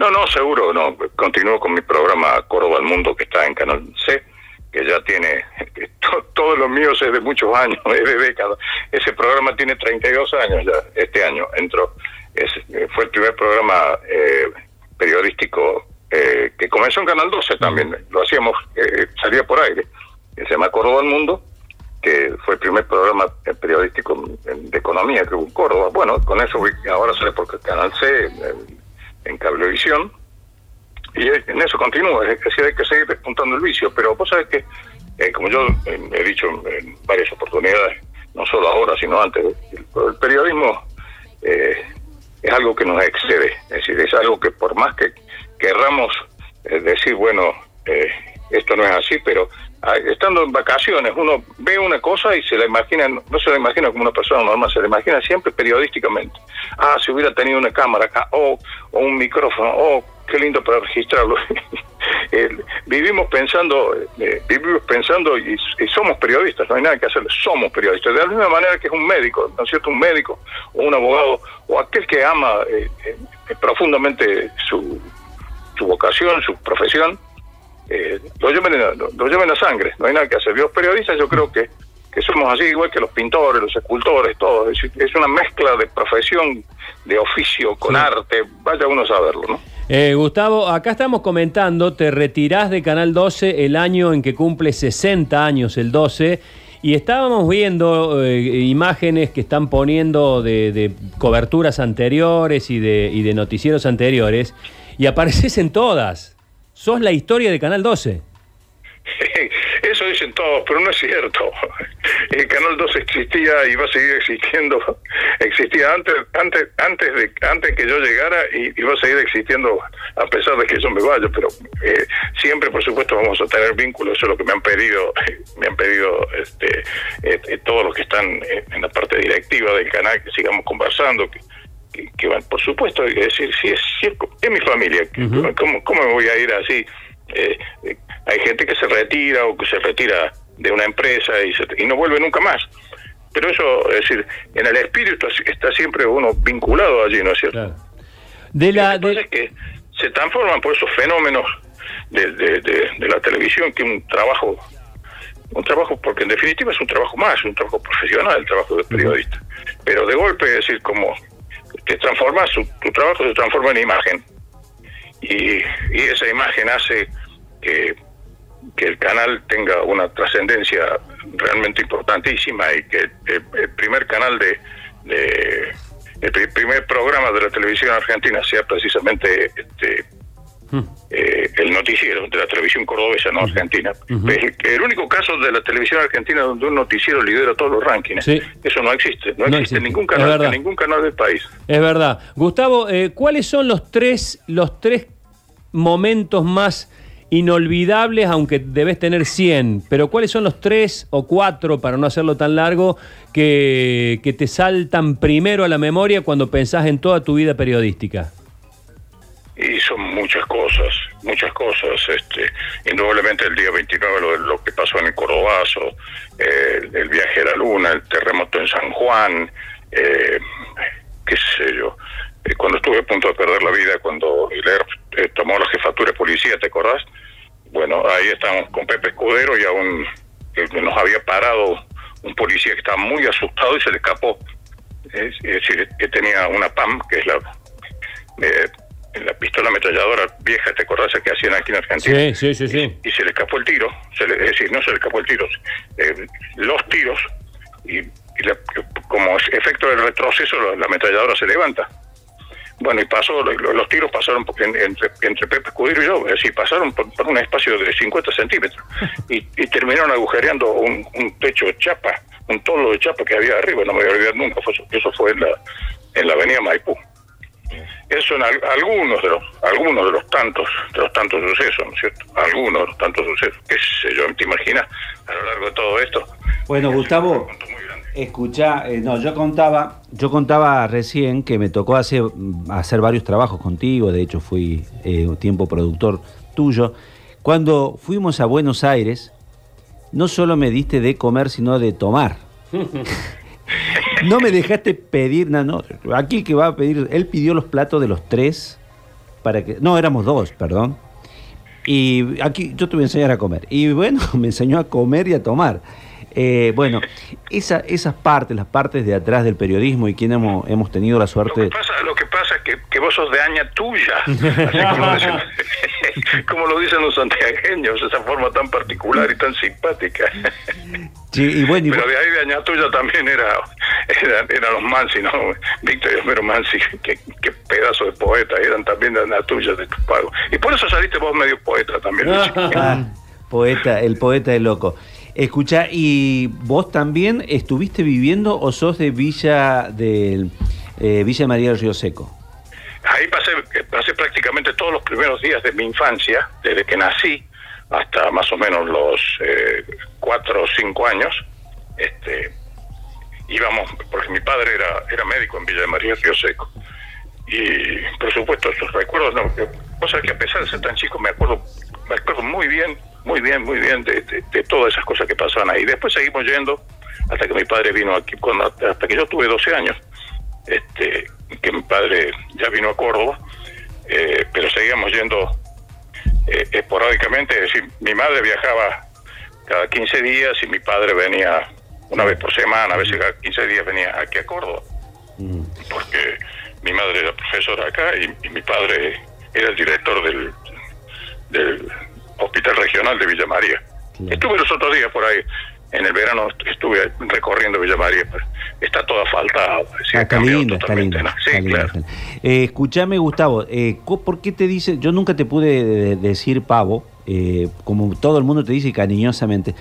No, no, seguro, no. Continúo con mi programa Córdoba al Mundo que está en Canal C, que ya tiene, todo lo mío es de muchos años, es de décadas. Ese programa tiene 32 años ya, este año entró. Es, fue el primer programa eh, periodístico eh, que comenzó en Canal 12 también, lo hacíamos, eh, salía por aire, que se llama Córdoba al Mundo, que fue el primer programa periodístico de economía que hubo en Córdoba. Bueno, con eso ahora sale por Canal C, en Cablevisión, y en eso continúa, es decir, hay que seguir despuntando el vicio, pero vos sabés que, eh, como yo eh, he dicho en, varias oportunidades, no solo ahora, sino antes, el, periodismo eh, es algo que nos excede, es decir, es algo que por más que querramos decir, bueno, esto no es así, pero estando en vacaciones uno ve una cosa y se la imagina, no se la imagina como una persona normal, se la imagina siempre periodísticamente. Ah, si hubiera tenido una cámara acá, o, o un micrófono, o qué lindo para registrarlo. vivimos pensando, eh, vivimos pensando y, somos periodistas, no hay nada que hacer, somos periodistas. De la misma manera que es un médico, ¿no es cierto? Un médico o un abogado o aquel que ama eh, eh, profundamente su, su vocación, su profesión, lo, lleven, lo lleven a sangre, no hay nada que hacer. Los periodistas yo creo que, que somos así, igual que los pintores, los escultores, todo. Es, es una mezcla de profesión, de oficio con arte, vaya uno a saberlo, ¿no? Eh, Gustavo, acá estamos comentando, te retirás de Canal 12 el año en que cumple 60 años, el 12, y estábamos viendo eh, imágenes que están poniendo de, coberturas anteriores y de, y de noticieros anteriores, y apareces en todas. Sos la historia de Canal 12. Eso dicen todos, pero no es cierto. El Canal 2 existía y va a seguir existiendo. Existía antes antes antes de antes que yo llegara y, va a seguir existiendo a pesar de que yo me vaya, pero eh, siempre por supuesto vamos a tener vínculos, eso es lo que me han pedido me han pedido este eh, eh, todos los que están en la parte directiva del canal que sigamos conversando, que, que, van, por supuesto, hay que decir, si es, es, mi familia, ¿cómo, ¿cómo me voy a ir así? Eh, hay gente que se retira o que se retira de una empresa y, y no vuelve nunca más. Pero eso, es decir, en el espíritu está siempre uno vinculado allí, ¿no es cierto? De la, de... que se transforman por esos fenómenos de, de, la televisión, que un trabajo, un trabajo, porque en definitiva es un trabajo más, un trabajo profesional, el trabajo de periodista. Pero de golpe, es decir, como te transformas, tu trabajo se transforma en imagen. Y, y esa imagen hace que que el canal tenga una trascendencia realmente importantísima y que el, primer canal de, el primer programa de la televisión argentina sea precisamente este eh, el noticiero de la televisión cordobesa, no argentina. el, único caso de la televisión argentina donde un noticiero lidera todos los rankings. Eso no existe. No, existe, en ningún canal, en ningún canal del país. Es verdad. Gustavo, eh, ¿cuáles son los tres, los tres momentos más inolvidables, aunque debes tener 100, pero ¿cuáles son los tres o cuatro, para no hacerlo tan largo, que, que te saltan primero a la memoria cuando pensás en toda tu vida periodística? Y son muchas cosas, muchas cosas. Este, indudablemente el día 29 lo, lo que pasó en el Corobazo, eh, el viaje a la Luna, el terremoto en San Juan, eh, qué sé yo. Eh, cuando estuve a punto de perder la vida, cuando Hilaire tomó la jefatura de policía, ¿te acordás? Bueno, ahí estamos con Pepe Escudero y aún que nos había parado un policía que estaba muy asustado y se le escapó. Es, decir, que tenía una PAM, que es la, eh, la pistola ametralladora vieja, ¿te acordás que hacían aquí en Argentina? Sí, sí, sí. sí. Y, se le escapó el tiro, se le, es decir, no se le escapó el tiro, eh, los tiros, y, como efecto del retroceso la ametralladora se levanta bueno, y pasó, los, tiros pasaron entre, entre Pepe Escudero y yo, es decir, pasaron por, un espacio de 50 centímetros y, terminaron agujereando un, techo de chapa, un tolo de chapa que había arriba, no me voy a olvidar nunca, eso fue en la, en la avenida Maipú. Esos son algunos de los algunos de los tantos de los tantos sucesos, ¿no es cierto? Algunos de los tantos sucesos. ¿Qué sé yo? ¿Te imaginas a lo largo de todo esto? Bueno, Gustavo, Escucha, eh, no, yo contaba, yo contaba recién que me tocó hacer, hacer varios trabajos contigo, de hecho fui eh, un tiempo productor tuyo. Cuando fuimos a Buenos Aires, no solo me diste de comer, sino de tomar. no me dejaste pedir, no, no, aquí el que va a pedir, él pidió los platos de los tres para que... No, éramos dos, perdón. Y aquí yo te voy a enseñar a comer. Y bueno, me enseñó a comer y a tomar. Eh, bueno, esa, esas partes, las partes de atrás del periodismo y quien hemos, hemos tenido la suerte... Lo que pasa, lo que pasa es que, que vos sos de aña tuya, como, dicen, como lo dicen los santiagueños, esa forma tan particular y tan simpática. Sí, y bueno, y Pero de ahí de aña tuya también era, era, eran los Mansi, ¿no? Víctor y Homero Mansi, qué, qué pedazo de poeta, eran también de aña tuya de tu pago. Y por eso saliste vos medio poeta también, ah, poeta, el poeta es loco. Escucha, ¿y vos también estuviste viviendo o sos de Villa del eh, Villa María del Río Seco? Ahí pasé, pasé prácticamente todos los primeros días de mi infancia, desde que nací hasta más o menos los eh, cuatro o cinco años. Este, íbamos, porque mi padre era, era médico en Villa de María Río Seco. Y por supuesto, esos recuerdos, no, sabés que a pesar de ser tan chico, me acuerdo, me acuerdo muy bien, muy bien, muy bien de todas esas cosas que pasaban ahí. Después seguimos yendo hasta que mi padre vino aquí, cuando, hasta que yo tuve 12 años este, que mi padre ya vino a Córdoba, eh, pero seguíamos yendo eh, esporádicamente, es decir, mi madre viajaba cada 15 días y mi padre venía una vez por semana, a veces cada 15 días venía aquí a Córdoba, Mm. porque mi madre era profesora acá y, y mi padre era el director del, del Hospital Regional de Villa María. Claro. Estuve los otros días por ahí, en el verano estuve recorriendo Villa María, pero está todo asfaltado, es decir, Ah, está lindo, está lindo. ¿no? Sí, está lindo, claro. está lindo. Eh, escuchame, Gustavo, eh, ¿por qué te dice, yo nunca te pude de- decir pavo, eh, como todo el mundo te dice cariñosamente,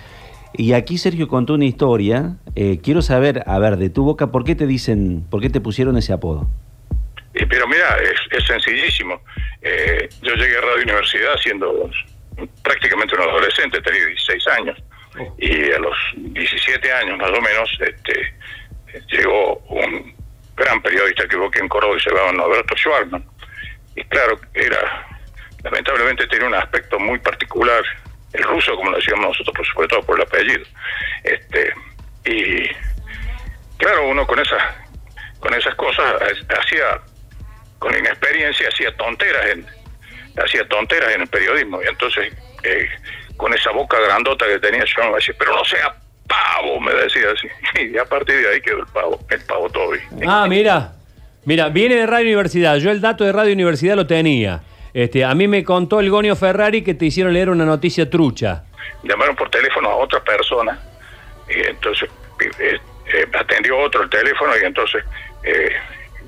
y aquí Sergio contó una historia, eh, quiero saber, a ver, de tu boca, ¿por qué te dicen, por qué te pusieron ese apodo? Eh, pero mira, es, es sencillísimo. Eh, yo llegué a Radio Universidad siendo prácticamente un adolescente, tenía 16 años. Y a los 17 años más o menos este, llegó un gran periodista que hubo en Córdoba y se llamaba Norberto Schwarman. Y claro, era, lamentablemente tenía un aspecto muy particular, el ruso, como lo decíamos nosotros, por sobre todo por el apellido. Este, y claro, uno con esas, con esas cosas ha- hacía con inexperiencia hacía tonteras en hacía tonteras en el periodismo y entonces eh, con esa boca grandota que tenía yo decía pero no sea pavo me decía así y a partir de ahí quedó el pavo el pavo Toby Ah, mira. Mira, viene de Radio Universidad. Yo el dato de Radio Universidad lo tenía. Este, a mí me contó el Gonio Ferrari que te hicieron leer una noticia trucha. llamaron por teléfono a otra persona y entonces eh, eh, atendió otro el teléfono y entonces eh,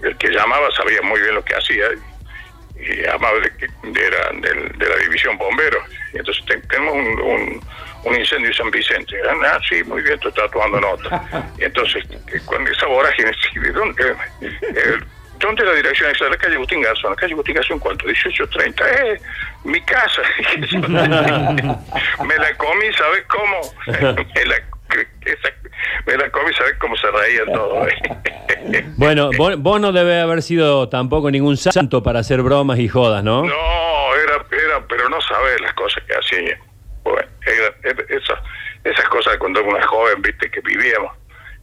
el que llamaba sabía muy bien lo que hacía y, y llamaba de, que- de, era del- de la división bomberos y entonces te- tenemos un, un, un incendio en San Vicente ah sí muy bien tú estás tomando nota y entonces que con esa vorágine sí, ¿de dónde, eh, eh, ¿Dónde es la dirección esa? La calle Agustín Garzón. ¿La calle Agustín Garzón cuánto? 1830. Eh, mi casa. me la comí, ¿sabes cómo? me, la, esa- me la comí, ¿sabes cómo se reía todo? Bueno, vos, vos no debe haber sido tampoco ningún santo para hacer bromas y jodas, ¿no? No, era, era, pero no sabes las cosas que hacía. Esas, esas cosas cuando era una joven, viste, que vivíamos.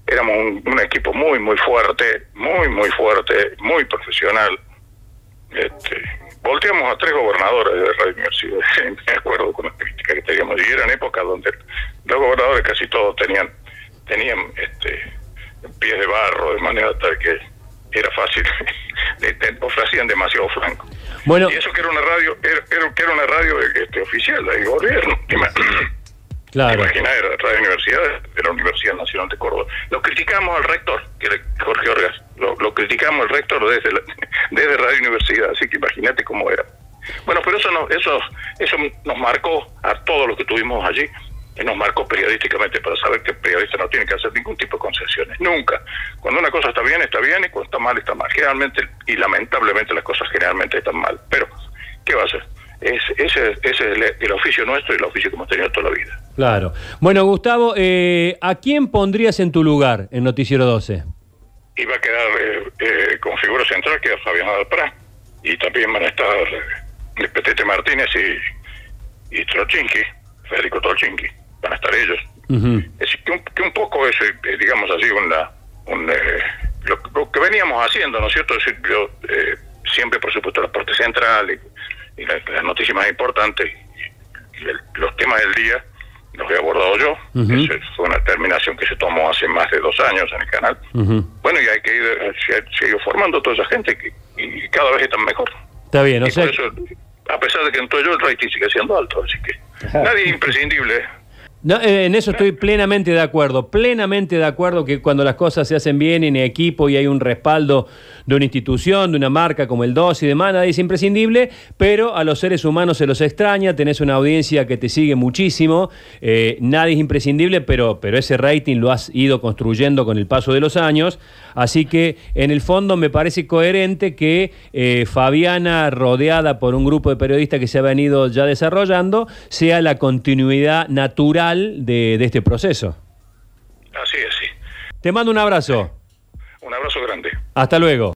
Éramos un, equipo muy, muy fuerte, muy, muy fuerte, muy profesional. Este, volteamos a tres gobernadores de Radio Universidad, me acuerdo con la crítica que teníamos. Y eran épocas donde los gobernadores casi todos tenían, tenían este, pies de barro, de manera tal que era fácil, le- te ofrecían demasiado flanco. Bueno, Y eso que era una radio, era, era- que era una radio este, oficial del gobierno. Claro. Imagina, era Radio Universidad de la Universidad Nacional de Córdoba. Lo criticamos al rector, que era Jorge Orgas. Lo, lo criticamos al rector desde, la- desde Radio Universidad, así que imagínate cómo era. Bueno, pero eso, no, eso, eso nos marcó a todos los que estuvimos allí, nos marcó periodísticamente para saber que el periodista no tiene que hacer ningún tipo de concesiones, nunca. Cuando una cosa está bien, está bien, y cuando está mal, está mal. Generalmente, y lamentablemente las cosas generalmente están mal. Pero, ¿qué va a hacer? Es, ese, ese es el, el oficio nuestro y el oficio que hemos tenido toda la vida. Claro. Bueno, Gustavo, eh, ¿a quién pondrías en tu lugar en Noticiero 12? iba a quedar eh, eh, con figura central, que es Fabián Alprá, y también van a estar eh, Petete Martínez y, y Trochinki, Federico Trochinki, van a estar ellos. Ujú. Es decir, que un, que un poco es, eh, digamos así, una, un, eh, lo, lo que veníamos haciendo, ¿no es cierto? Es decir, yo, eh, siempre, por supuesto, la parte central y, las noticias más importantes y los temas del día los he abordado yo. fue una determinación que se tomó hace más de dos años en el canal. Bueno, y hay que ir, se, formando toda esa gente que, y cada vez están mejor. Está bien, no sé. a pesar de que entró yo, el rating sigue siendo alto, así que nadie es imprescindible. Eh, en eso estoy plenamente de acuerdo, plenamente de acuerdo que cuando las cosas se hacen bien en equipo y hay un respaldo de una institución, de una marca como el DOS y demás, nadie es imprescindible, pero a los seres humanos se los extraña, tenés una audiencia que te sigue muchísimo, eh, nadie es imprescindible, pero, pero ese rating lo has ido construyendo con el paso de los años, así que en el fondo me parece coherente que eh, Fabiana, rodeada por un grupo de periodistas que se ha venido ya desarrollando, sea la continuidad natural de, de este proceso. Así es, sí. Te mando un abrazo. Un abrazo grande. Hasta luego.